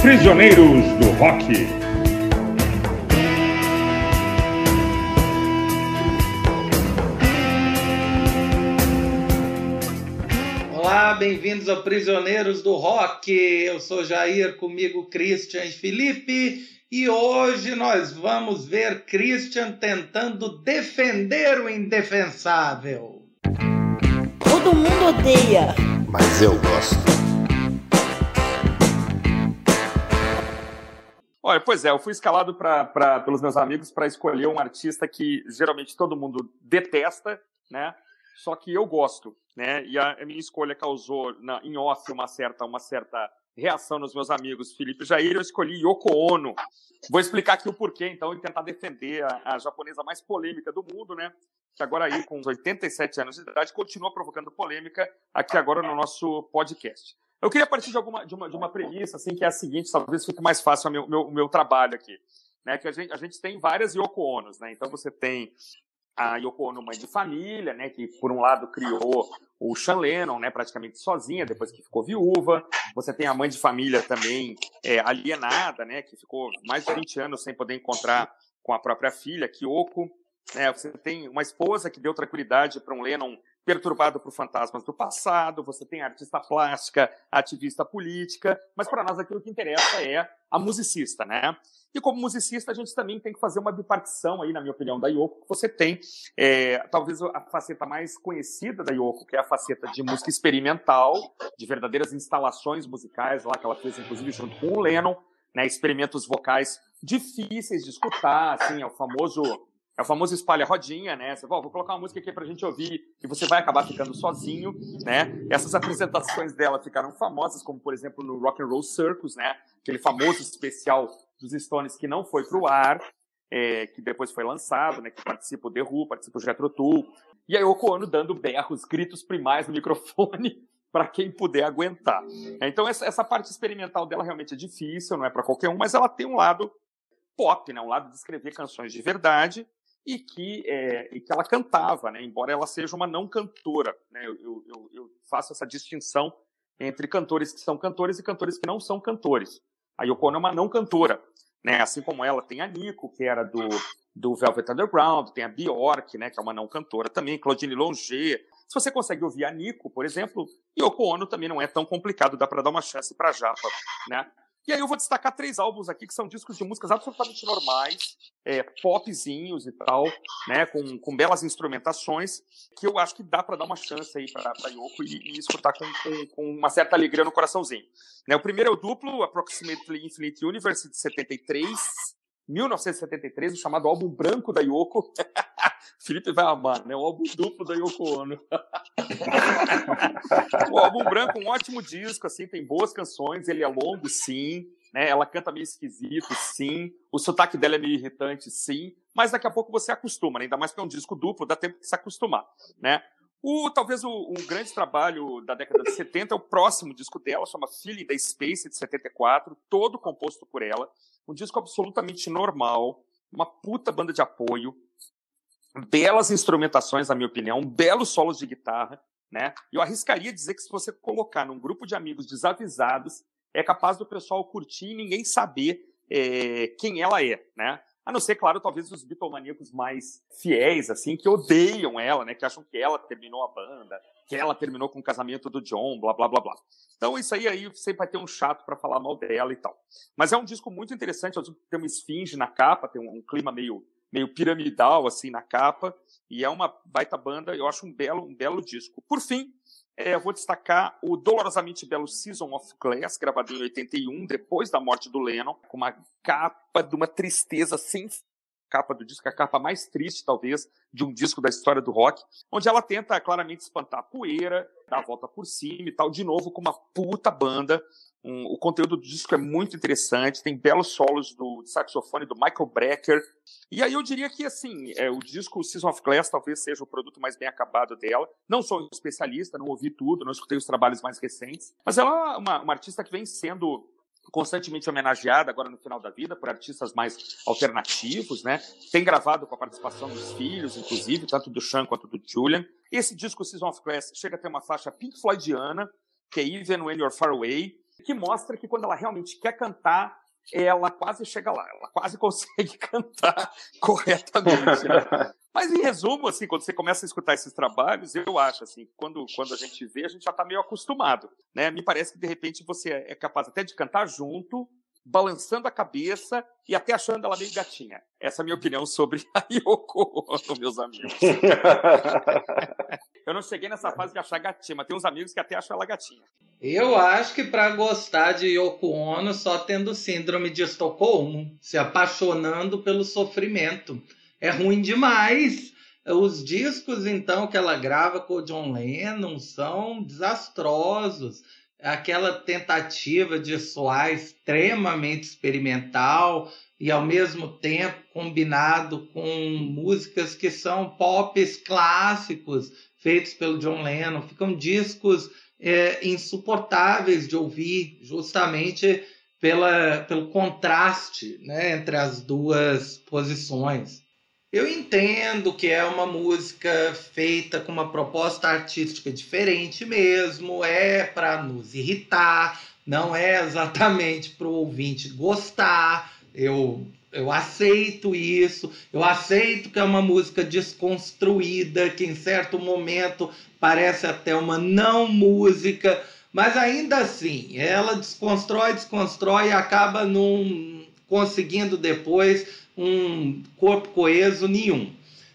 Prisioneiros do Rock. Olá, bem-vindos ao Prisioneiros do Rock. Eu sou Jair, comigo Christian e Felipe, e hoje nós vamos ver Christian tentando defender o indefensável. Todo mundo odeia, mas eu gosto. Olha, pois é, eu fui escalado pra, pra, pelos meus amigos para escolher um artista que geralmente todo mundo detesta, né? Só que eu gosto, né? E a, a minha escolha causou na, em off uma certa, uma certa reação nos meus amigos Felipe Jair. Eu escolhi Yoko Ono. Vou explicar aqui o porquê, então, e tentar defender a, a japonesa mais polêmica do mundo, né? Que agora aí, com 87 anos de idade, continua provocando polêmica aqui agora no nosso podcast. Eu queria partir de, alguma, de, uma, de uma premissa, assim, que é a seguinte, talvez fique mais fácil o meu, meu, meu trabalho aqui. Né, que a gente, a gente tem várias Yoko Onos, né? Então você tem a Yoko Ono, mãe de família, né, que por um lado criou o Sean Lennon, né, praticamente sozinha, depois que ficou viúva. Você tem a mãe de família também é, alienada, né, que ficou mais de 20 anos sem poder encontrar com a própria filha, Kyoko. É, você tem uma esposa que deu tranquilidade para um Lennon perturbado por fantasmas do passado, você tem artista plástica, ativista política, mas para nós aquilo que interessa é a musicista, né? E como musicista, a gente também tem que fazer uma bipartição aí, na minha opinião, da Yoko. Você tem, é, talvez, a faceta mais conhecida da Yoko, que é a faceta de música experimental, de verdadeiras instalações musicais, lá que ela fez, inclusive, junto com o Lennon, né, experimentos vocais difíceis de escutar, assim, é o famoso é o famoso espalha rodinha, né? Você, vou colocar uma música aqui pra gente ouvir e você vai acabar ficando sozinho, né? Essas apresentações dela ficaram famosas, como por exemplo no Rock and Roll Circus, né? Aquele famoso especial dos Stones que não foi pro ar, é, que depois foi lançado, né? Que participa o The Who, participa o Jethro Tull. E aí o Ono dando berros, gritos primais no microfone para quem puder aguentar. Então essa, essa parte experimental dela realmente é difícil, não é para qualquer um, mas ela tem um lado pop, né? Um lado de escrever canções de verdade e que, é, e que ela cantava, né? embora ela seja uma não cantora. Né? Eu, eu, eu, faço essa distinção entre cantores que são cantores e cantores que não são cantores. A Yoko Ono é uma não cantora, né? assim como ela tem a Nico, que era do, do Velvet Underground, tem a Bjork, né? que é uma não cantora também, Claudine Longer. Se você consegue ouvir a Nico, por exemplo, Yoko Ono também não é tão complicado, dá para dar uma chance para Japa, né? E aí eu vou destacar três álbuns aqui que são discos de músicas absolutamente normais, é, popzinhos e tal, né, com, com belas instrumentações, que eu acho que dá para dar uma chance aí para Yoko e, e escutar com, com, com, uma certa alegria no coraçãozinho. Né, o primeiro é o duplo, Approximately Infinite Universe, de 73, 1973, o chamado álbum branco da Yoko. Felipe vai amar, né? O álbum duplo da Yoko Ono. o álbum branco, um ótimo disco, assim, tem boas canções, ele é longo, sim, né? Ela canta meio esquisito, sim. O sotaque dela é meio irritante, sim. Mas daqui a pouco você acostuma, né? ainda mais que é um disco duplo, dá tempo de se acostumar, né? O, talvez o, um grande trabalho da década de 70 é o próximo disco dela, chama Feeling da Space, de 74, todo composto por ela. Um disco absolutamente normal, uma puta banda de apoio, belas instrumentações, na minha opinião, belos solos de guitarra, né? Eu arriscaria dizer que se você colocar num grupo de amigos desavisados, é capaz do pessoal curtir e ninguém saber é, quem ela é, né? A não ser, claro, talvez os bitomaníacos mais fiéis, assim, que odeiam ela, né? Que acham que ela terminou a banda, que ela terminou com o casamento do John, blá, blá, blá, blá. Então, isso aí, aí sempre vai ter um chato para falar mal dela e tal. Mas é um disco muito interessante, tem uma esfinge na capa, tem um, um clima meio meio piramidal assim na capa e é uma baita banda eu acho um belo um belo disco. Por fim é, eu vou destacar o dolorosamente belo Season of Glass gravado em 81 depois da morte do Lennon com uma capa de uma tristeza sem capa do disco a capa mais triste talvez de um disco da história do rock onde ela tenta claramente espantar a poeira dar a volta por cima e tal de novo com uma puta banda um, o conteúdo do disco é muito interessante, tem belos solos do saxofone do Michael Brecker. E aí eu diria que, assim, é, o disco Season of Glass talvez seja o produto mais bem acabado dela. Não sou um especialista, não ouvi tudo, não escutei os trabalhos mais recentes. Mas ela é uma, uma artista que vem sendo constantemente homenageada agora no final da vida por artistas mais alternativos, né? Tem gravado com a participação dos filhos, inclusive, tanto do Sean quanto do Julian. Esse disco Season of Glass chega a ter uma faixa Pink Floydiana, que é Even When You're Far Away, que mostra que quando ela realmente quer cantar, ela quase chega lá, ela quase consegue cantar corretamente. Né? Mas em resumo, assim, quando você começa a escutar esses trabalhos, eu acho assim, quando quando a gente vê, a gente já está meio acostumado, né? Me parece que de repente você é capaz até de cantar junto, balançando a cabeça e até achando ela meio gatinha. Essa é a minha opinião sobre a Yoko Ono, meus amigos. Eu não cheguei nessa fase de achar gatinha, mas tem uns amigos que até acham ela gatinha. Eu acho que para gostar de Yoko Ono, só tendo síndrome de Estocolmo, se apaixonando pelo sofrimento. É ruim demais. Os discos, então, que ela grava com o John Lennon são desastrosos aquela tentativa de soar extremamente experimental e ao mesmo tempo combinado com músicas que são pops clássicos feitos pelo John Lennon, ficam discos é, insuportáveis de ouvir, justamente pela, pelo contraste né, entre as duas posições. Eu entendo que é uma música feita com uma proposta artística diferente mesmo, é para nos irritar, não é exatamente para o ouvinte gostar. Eu, eu aceito isso, eu aceito que é uma música desconstruída, que em certo momento parece até uma não música, mas ainda assim, ela desconstrói, desconstrói e acaba não conseguindo depois um corpo coeso nenhum.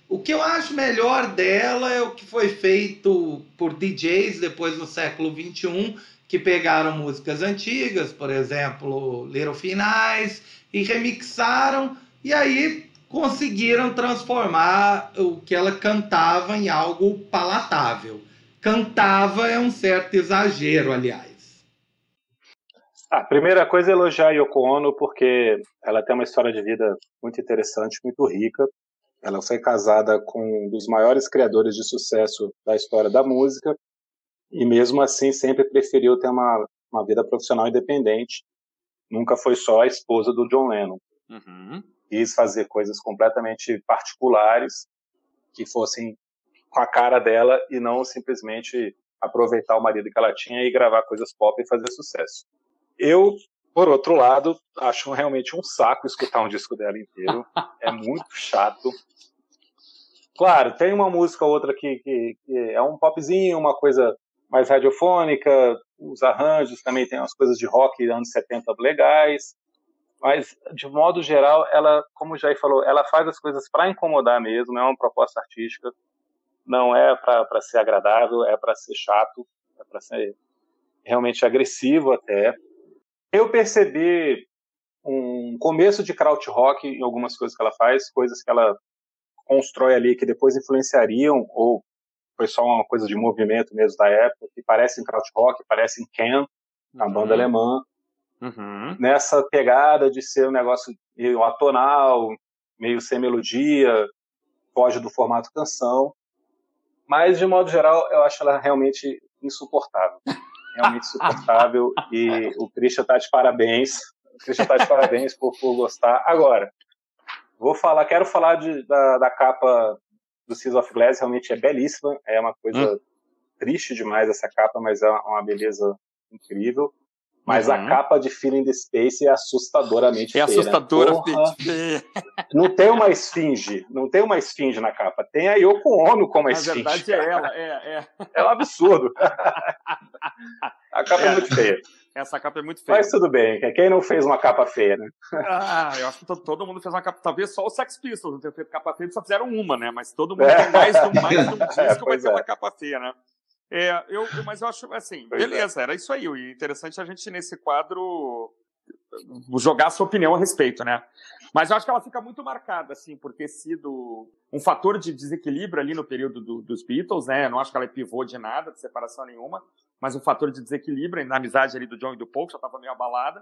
O que eu acho melhor dela é o que foi feito por DJs depois do século XXI, que pegaram músicas antigas, por exemplo, Little Finais, e remixaram, e aí conseguiram transformar o que ela cantava em algo palatável. Cantava é um certo exagero, aliás. A ah, primeira coisa é elogiar Yoko Ono, porque ela tem uma história de vida muito interessante, muito rica. Ela foi casada com um dos maiores criadores de sucesso da história da música, e mesmo assim sempre preferiu ter uma, uma vida profissional independente. Nunca foi só a esposa do John Lennon. Uhum. Quis fazer coisas completamente particulares, que fossem com a cara dela e não simplesmente aproveitar o marido que ela tinha e gravar coisas pop e fazer sucesso. Eu, por outro lado, acho realmente um saco escutar um disco dela inteiro. É muito chato. Claro, tem uma música ou outra que, que, que, é um popzinho, uma coisa mais radiofônica, os arranjos também tem umas coisas de rock anos 70 legais, mas de modo geral, ela, como o Jair falou, ela faz as coisas para incomodar mesmo, é uma proposta artística, não é para ser agradável, é para ser chato, é para ser realmente agressivo até. Eu percebi um começo de krautrock em algumas coisas que ela faz, coisas que ela constrói ali que depois influenciariam ou foi só uma coisa de movimento mesmo da época, que parecem krautrock, parecem Ken, a uhum. banda alemã. Uhum. Nessa pegada de ser um negócio meio atonal, meio sem melodia, foge do formato canção. Mas, de modo geral, eu acho ela realmente insuportável realmente suportável e o Christian tá de parabéns. O Christian tá de parabéns por, por gostar. Agora, vou falar, quero falar de, da, da capa do Seas of Glass, realmente é belíssima, é uma coisa hum. triste demais essa capa, mas é uma beleza incrível. Mas uhum. a capa de Feeling the Space é assustadoramente é feia. É assustadoramente feia. Não tem uma esfinge, não tem uma esfinge na capa. Tem a Yoko Ono como a esfinge. Na verdade é ela, é, é. É um absurdo. A capa é, é muito feia. Essa capa é muito feia. Mas tudo bem, quem não fez uma capa feia, né? Ah, eu acho que todo mundo fez uma capa. Talvez só o Sex Pistols não tenha feito capa feia, só fizeram uma, né? Mas todo mundo é. tem mais de um, mais de um disco é, vai ter uma capa feia, né? É, eu, mas eu acho assim, pois beleza, é. era isso aí. O interessante é a gente, nesse quadro, jogar a sua opinião a respeito, né? Mas eu acho que ela fica muito marcada, assim, por ter sido um fator de desequilíbrio ali no período do, dos Beatles, né? Eu não acho que ela é pivô de nada, de separação nenhuma, mas um fator de desequilíbrio na amizade ali do John e do Paul, que já estava meio abalada.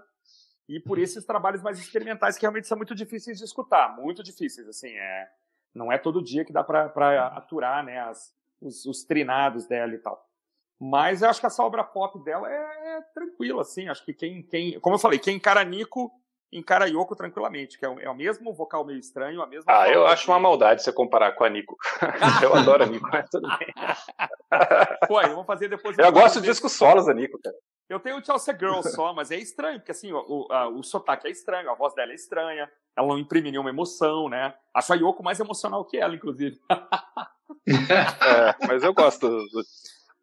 E por esses trabalhos mais experimentais que realmente são muito difíceis de escutar, muito difíceis, assim, é... Não é todo dia que dá para aturar, né, as, os, os, trinados dela e tal. Mas eu acho que essa obra pop dela é, é tranquila, assim. Acho que quem, quem, como eu falei, quem encara Nico encara Yoko tranquilamente, que é o, é o mesmo vocal meio estranho, a mesma. Ah, eu acho uma maldade você comparar com a Nico. eu adoro a Nico, mas tudo bem. Aí vamos fazer depois. Eu gosto de discos solos da Nico, cara. Eu tenho o Chelsea Girl só, mas é estranho, porque assim, o, a, o sotaque é estranho, a voz dela é estranha, ela não imprime nenhuma emoção, né? Acho a Yoko mais emocional que ela, inclusive. é, mas eu gosto do,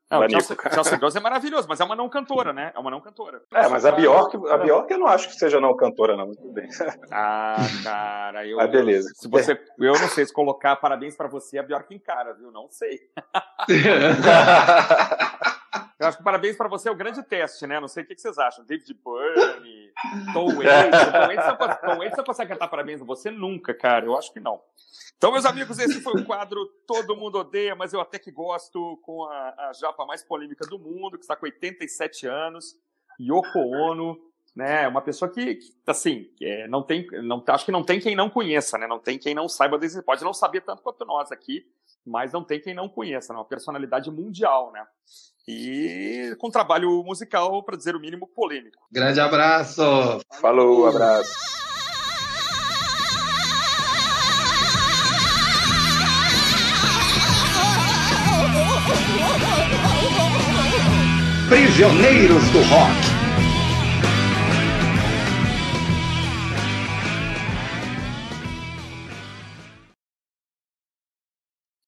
não, Chelsea, Chelsea Girls é maravilhoso, mas é uma não cantora, né? É uma não cantora. É, mas a Bjork, a Bjork eu não acho que seja não cantora, não. Tudo bem. Ah, cara, eu. Ah, beleza. Se você, eu não sei se colocar parabéns para você, a Bjork encara, viu? Não sei. Eu acho que parabéns para você é o grande teste, né? Não sei o que vocês acham. David Byrne, Tom Waits. Tom não consegue cantar parabéns a você nunca, cara. Eu acho que não. Então, meus amigos, esse foi o quadro Todo Mundo Odeia, mas eu até que gosto com a, a japa mais polêmica do mundo, que está com 87 anos, Yoko Ono, né? Uma pessoa que, que assim, é, não tem, não, acho que não tem quem não conheça, né? Não tem quem não saiba desse, pode não saber tanto quanto nós aqui, mas não tem quem não conheça, né? Uma personalidade mundial, né? E com trabalho musical, para dizer o mínimo, polêmico. Grande abraço! Falou, abraço! Prisioneiros do Rock.